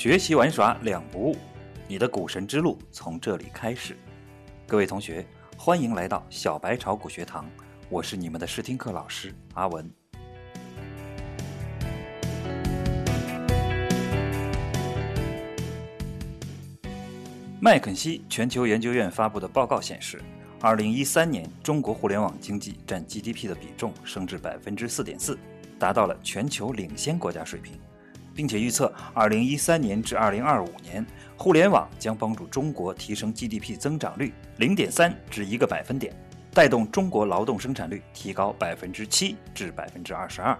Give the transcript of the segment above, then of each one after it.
学习玩耍两不误，你的股神之路从这里开始。各位同学，欢迎来到小白炒股学堂，我是你们的试听课老师阿文。麦肯锡全球研究院发布的报告显示，二零一三年中国互联网经济占 GDP 的比重升至百分之四点四，达到了全球领先国家水平。并且预测，二零一三年至二零二五年，互联网将帮助中国提升 GDP 增长率零点三至一个百分点，带动中国劳动生产率提高百分之七至百分之二十二。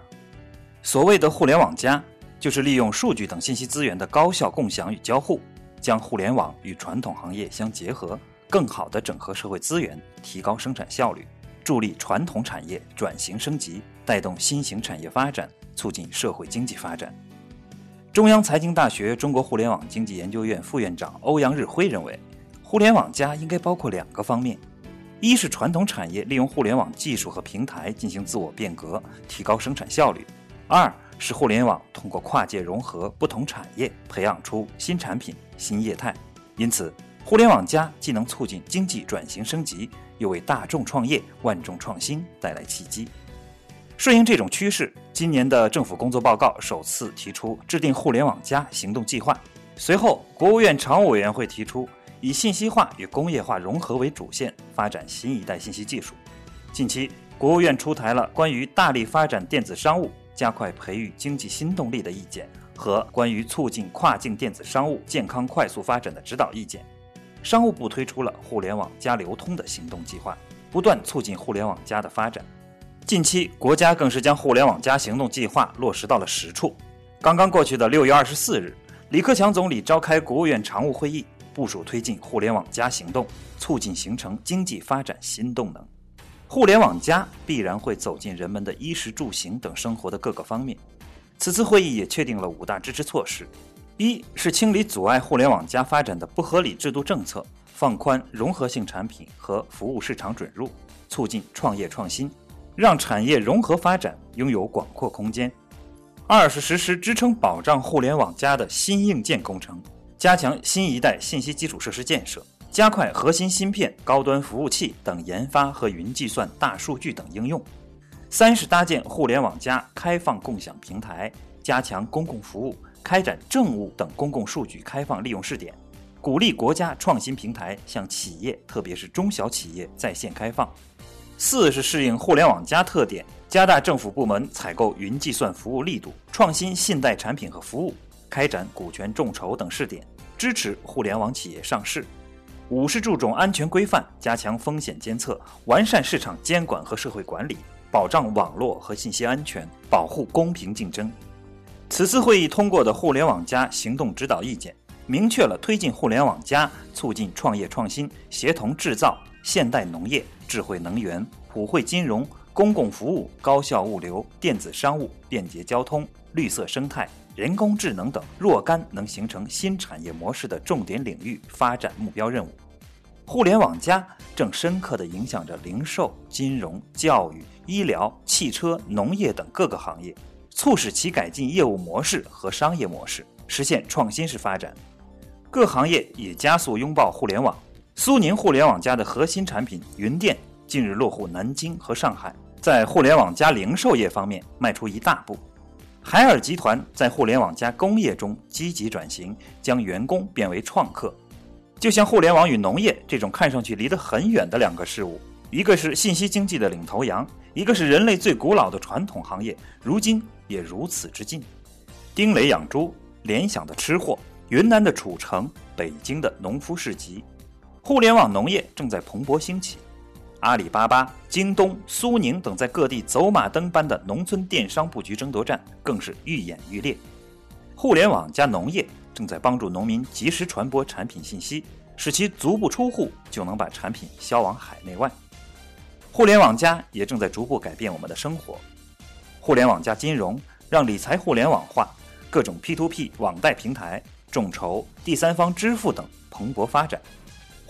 所谓的“互联网加”，就是利用数据等信息资源的高效共享与交互，将互联网与传统行业相结合，更好地整合社会资源，提高生产效率，助力传统产业转型升级，带动新型产业发展，促进社会经济发展。中央财经大学中国互联网经济研究院副院长欧阳日辉认为，互联网加应该包括两个方面：一是传统产业利用互联网技术和平台进行自我变革，提高生产效率；二是互联网通过跨界融合不同产业，培养出新产品、新业态。因此，互联网加既能促进经济转型升级，又为大众创业、万众创新带来契机。顺应这种趋势，今年的政府工作报告首次提出制定“互联网加”行动计划。随后，国务院常务委员会提出以信息化与工业化融合为主线，发展新一代信息技术。近期，国务院出台了关于大力发展电子商务、加快培育经济新动力的意见和关于促进跨境电子商务健康快速发展的指导意见。商务部推出了“互联网加流通”的行动计划，不断促进“互联网加”的发展。近期，国家更是将“互联网加”行动计划落实到了实处。刚刚过去的六月二十四日，李克强总理召开国务院常务会议，部署推进“互联网加”行动，促进形成经济发展新动能。“互联网加”必然会走进人们的衣食住行等生活的各个方面。此次会议也确定了五大支持措施：一是清理阻碍“互联网加”发展的不合理制度政策，放宽融合性产品和服务市场准入，促进创业创新。让产业融合发展拥有广阔空间。二是实施支撑保障互联网加的新硬件工程，加强新一代信息基础设施建设，加快核心芯片、高端服务器等研发和云计算、大数据等应用。三是搭建互联网加开放共享平台，加强公共服务，开展政务等公共数据开放利用试点，鼓励国家创新平台向企业，特别是中小企业在线开放。四是适应互联网加特点，加大政府部门采购云计算服务力度，创新信贷产品和服务，开展股权众筹等试点，支持互联网企业上市。五是注重安全规范，加强风险监测，完善市场监管和社会管理，保障网络和信息安全，保护公平竞争。此次会议通过的“互联网加”行动指导意见，明确了推进互联网加、促进创业创新、协同制造。现代农业、智慧能源、普惠金融、公共服务、高效物流、电子商务、便捷交通、绿色生态、人工智能等若干能形成新产业模式的重点领域发展目标任务。互联网加正深刻地影响着零售、金融、教育、医疗、汽车、农业等各个行业，促使其改进业务模式和商业模式，实现创新式发展。各行业也加速拥抱互联网。苏宁互联网加的核心产品云店近日落户南京和上海，在互联网加零售业方面迈出一大步。海尔集团在互联网加工业中积极转型，将员工变为创客。就像互联网与农业这种看上去离得很远的两个事物，一个是信息经济的领头羊，一个是人类最古老的传统行业，如今也如此之近。丁磊养猪，联想的吃货，云南的褚橙，北京的农夫市集。互联网农业正在蓬勃兴起，阿里巴巴、京东、苏宁等在各地走马灯般的农村电商布局争夺战更是愈演愈烈。互联网加农业正在帮助农民及时传播产品信息，使其足不出户就能把产品销往海内外。互联网加也正在逐步改变我们的生活。互联网加金融让理财互联网化，各种 P2P 网贷平台、众筹、第三方支付等蓬勃发展。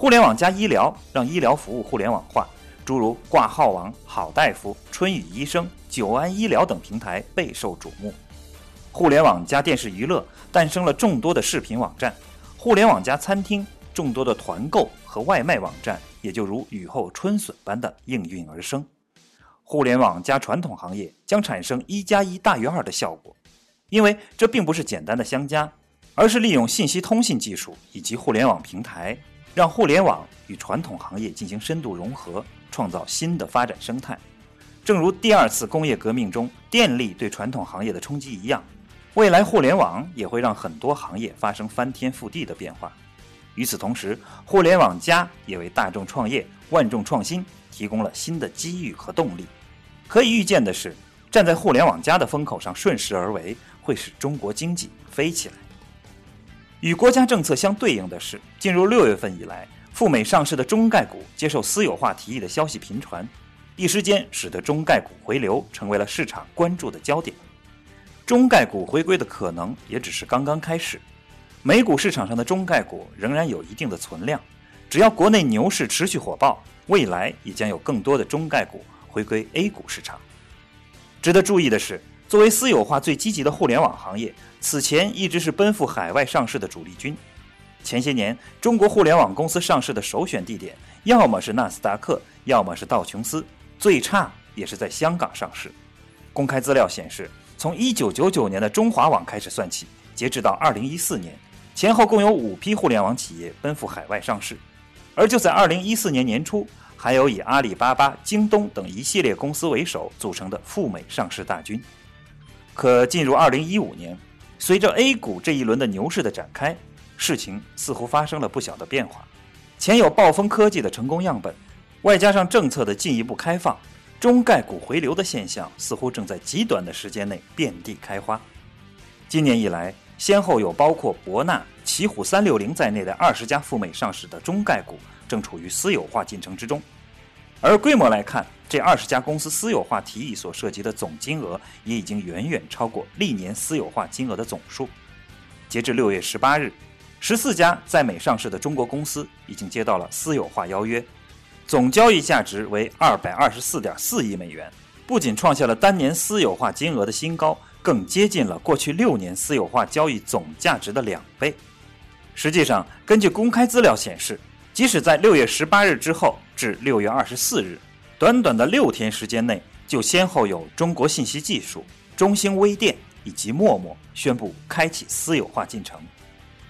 互联网加医疗，让医疗服务互联网化，诸如挂号网、好大夫、春雨医生、久安医疗等平台备受瞩目。互联网加电视娱乐诞生了众多的视频网站，互联网加餐厅众多的团购和外卖网站也就如雨后春笋般的应运而生。互联网加传统行业将产生一加一大于二的效果，因为这并不是简单的相加，而是利用信息通信技术以及互联网平台，让互联网与传统行业进行深度融合，创造新的发展生态。正如第二次工业革命中电力对传统行业的冲击一样，未来互联网也会让很多行业发生翻天覆地的变化。与此同时，互联网加也为大众创业、万众创新提供了新的机遇和动力。可以预见的是，站在互联网加的风口上顺势而为，会使中国经济飞起来。与国家政策相对应的是，进入六月份以来，赴美上市的中概股接受私有化提议的消息频传，一时间使得中概股回流成为了市场关注的焦点。中概股回归的可能也只是刚刚开始，美股市场上的中概股仍然有一定的存量，只要国内牛市持续火爆，未来也将有更多的中概股。回归 A 股市场。值得注意的是，作为私有化最积极的互联网行业，此前一直是奔赴海外上市的主力军。前些年，中国互联网公司上市的首选地点，要么是纳斯达克，要么是道琼斯，最差也是在香港上市。公开资料显示，从1999年的中华网开始算起，截止到2014年，前后共有五批互联网企业奔赴海外上市。而就在2014年年初。还有以阿里巴巴、京东等一系列公司为首组成的赴美上市大军。可进入二零一五年，随着 A 股这一轮的牛市的展开，事情似乎发生了不小的变化。前有暴风科技的成功样本，外加上政策的进一步开放，中概股回流的现象似乎正在极短的时间内遍地开花。今年以来，先后有包括博纳、奇虎三六零在内的二十家赴美上市的中概股。正处于私有化进程之中，而规模来看，这二十家公司私有化提议所涉及的总金额也已经远远超过历年私有化金额的总数。截至六月十八日，十四家在美上市的中国公司已经接到了私有化邀约，总交易价值为二百二十四点四亿美元，不仅创下了单年私有化金额的新高，更接近了过去六年私有化交易总价值的两倍。实际上，根据公开资料显示。即使在六月十八日之后至六月二十四日，短短的六天时间内，就先后有中国信息技术、中兴微电以及陌陌宣布开启私有化进程。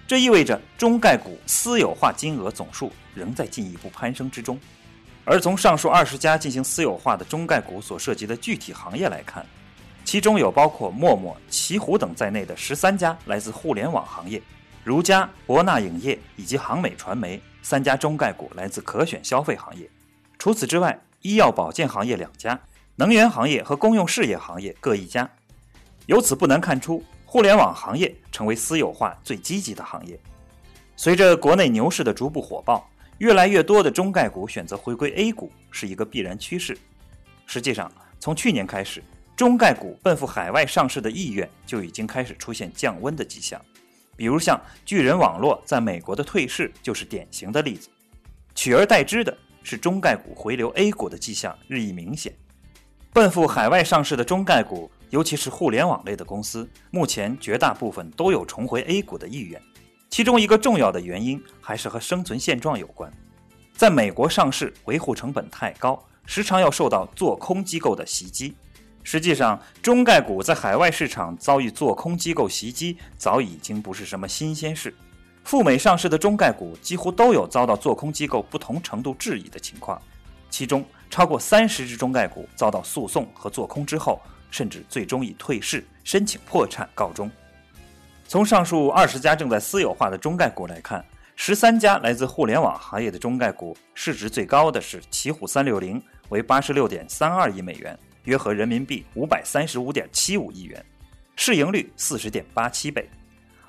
这意味着中概股私有化金额总数仍在进一步攀升之中。而从上述二十家进行私有化的中概股所涉及的具体行业来看，其中有包括陌陌、奇虎等在内的十三家来自互联网行业，如家、博纳影业以及航美传媒。三家中概股来自可选消费行业，除此之外，医药保健行业两家，能源行业和公用事业行业各一家。由此不难看出，互联网行业成为私有化最积极的行业。随着国内牛市的逐步火爆，越来越多的中概股选择回归 A 股是一个必然趋势。实际上，从去年开始，中概股奔赴海外上市的意愿就已经开始出现降温的迹象。比如像巨人网络在美国的退市就是典型的例子，取而代之的是中概股回流 A 股的迹象日益明显。奔赴海外上市的中概股，尤其是互联网类的公司，目前绝大部分都有重回 A 股的意愿。其中一个重要的原因还是和生存现状有关，在美国上市维护成本太高，时常要受到做空机构的袭击。实际上，中概股在海外市场遭遇做空机构袭击，早已经不是什么新鲜事。赴美上市的中概股几乎都有遭到做空机构不同程度质疑的情况，其中超过三十只中概股遭到诉讼和做空之后，甚至最终以退市、申请破产告终。从上述二十家正在私有化的中概股来看，十三家来自互联网行业的中概股，市值最高的是奇虎三六零，为八十六点三二亿美元。约合人民币五百三十五点七五亿元，市盈率四十点八七倍，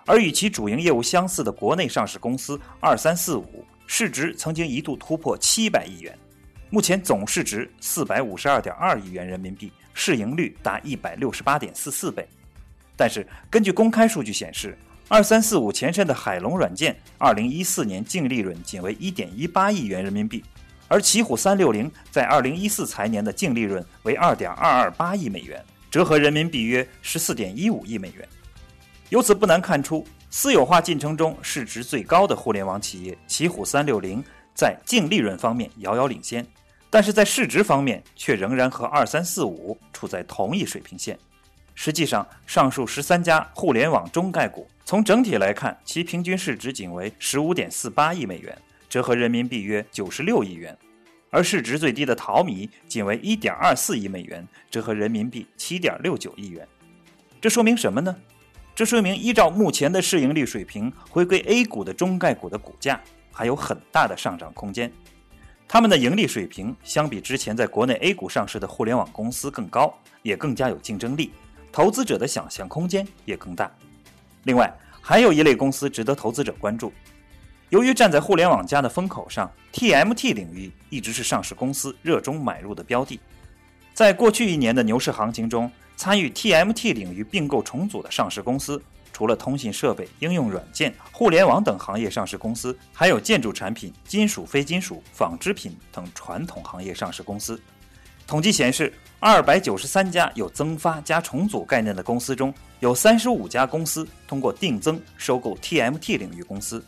而与其主营业务相似的国内上市公司二三四五，市值曾经一度突破七百亿元，目前总市值四百五十二点二亿元人民币，市盈率达一百六十八点四四倍。但是，根据公开数据显示，二三四五前身的海龙软件，二零一四年净利润仅为一点一八亿元人民币。而奇虎三六零在二零一四财年的净利润为二点二二八亿美元，折合人民币约十四点一五亿美元。由此不难看出，私有化进程中市值最高的互联网企业奇虎三六零在净利润方面遥遥领先，但是在市值方面却仍然和二三四五处在同一水平线。实际上，上述十三家互联网中概股，从整体来看，其平均市值仅为十五点四八亿美元，折合人民币约九十六亿元；而市值最低的淘米仅为一点二四亿美元，折合人民币七点六九亿元。这说明什么呢？这说明，依照目前的市盈率水平，回归 A 股的中概股的股价还有很大的上涨空间。他们的盈利水平相比之前在国内 A 股上市的互联网公司更高，也更加有竞争力，投资者的想象空间也更大。另外，还有一类公司值得投资者关注。由于站在互联网加的风口上，TMT 领域一直是上市公司热衷买入的标的。在过去一年的牛市行情中，参与 TMT 领域并购重组的上市公司，除了通信设备、应用软件、互联网等行业上市公司，还有建筑产品、金属、非金属、纺织品等传统行业上市公司。统计显示，二百九十三家有增发加重组概念的公司中，有三十五家公司通过定增收购 TMT 领域公司。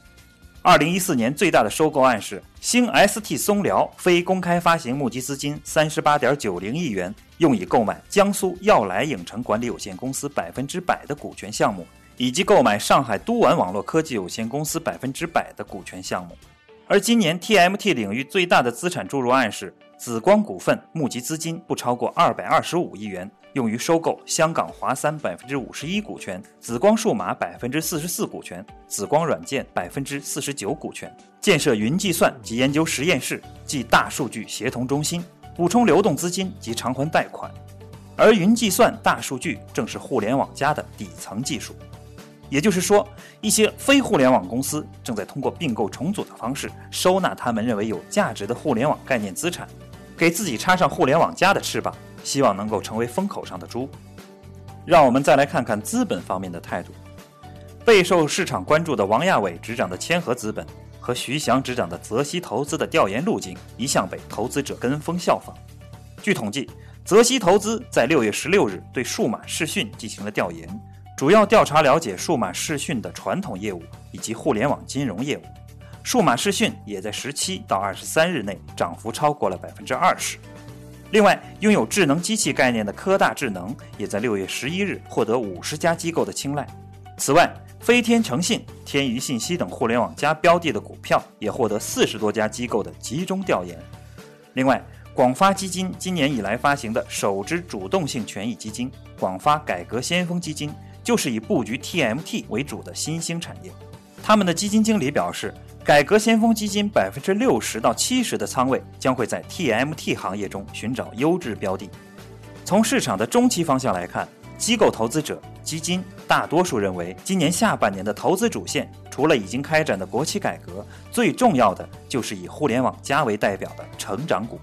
二零一四年最大的收购案是星 ST 松辽非公开发行募集资金三十八点九零亿元，用以购买江苏耀来影城管理有限公司百分之百的股权项目，以及购买上海都玩网络科技有限公司百分之百的股权项目。而今年 TMT 领域最大的资产注入案是紫光股份募集资金不超过二百二十五亿元。用于收购香港华三百分之五十一股权、紫光数码百分之四十四股权、紫光软件百分之四十九股权，建设云计算及研究实验室及大数据协同中心，补充流动资金及偿还贷款。而云计算、大数据正是互联网加的底层技术。也就是说，一些非互联网公司正在通过并购重组的方式收纳他们认为有价值的互联网概念资产，给自己插上互联网加的翅膀。希望能够成为风口上的猪。让我们再来看看资本方面的态度。备受市场关注的王亚伟执掌的千和资本和徐翔执掌的泽熙投资的调研路径一向被投资者跟风效仿。据统计，泽熙投资在六月十六日对数码视讯进行了调研，主要调查了解数码视讯的传统业务以及互联网金融业务。数码视讯也在十七到二十三日内涨幅超过了百分之二十。另外，拥有智能机器概念的科大智能也在六月十一日获得五十家机构的青睐。此外，飞天诚信、天娱信息等互联网加标的的股票也获得四十多家机构的集中调研。另外，广发基金今年以来发行的首支主动性权益基金——广发改革先锋基金，就是以布局 TMT 为主的新兴产业。他们的基金经理表示。改革先锋基金百分之六十到七十的仓位将会在 TMT 行业中寻找优质标的。从市场的中期方向来看，机构投资者基金大多数认为，今年下半年的投资主线除了已经开展的国企改革，最重要的就是以互联网加为代表的成长股。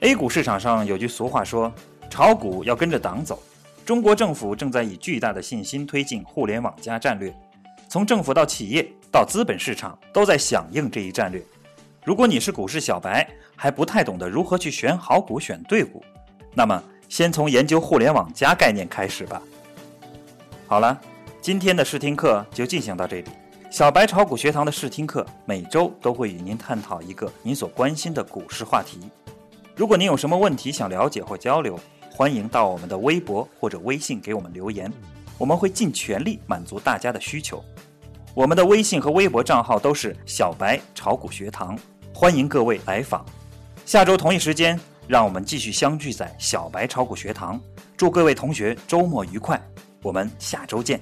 A 股市场上有句俗话说：“炒股要跟着党走。”中国政府正在以巨大的信心推进互联网加战略，从政府到企业。到资本市场都在响应这一战略。如果你是股市小白，还不太懂得如何去选好股、选对股，那么先从研究互联网加概念开始吧。好了，今天的试听课就进行到这里。小白炒股学堂的试听课每周都会与您探讨一个您所关心的股市话题。如果您有什么问题想了解或交流，欢迎到我们的微博或者微信给我们留言，我们会尽全力满足大家的需求。我们的微信和微博账号都是小白炒股学堂，欢迎各位来访。下周同一时间，让我们继续相聚在小白炒股学堂。祝各位同学周末愉快，我们下周见。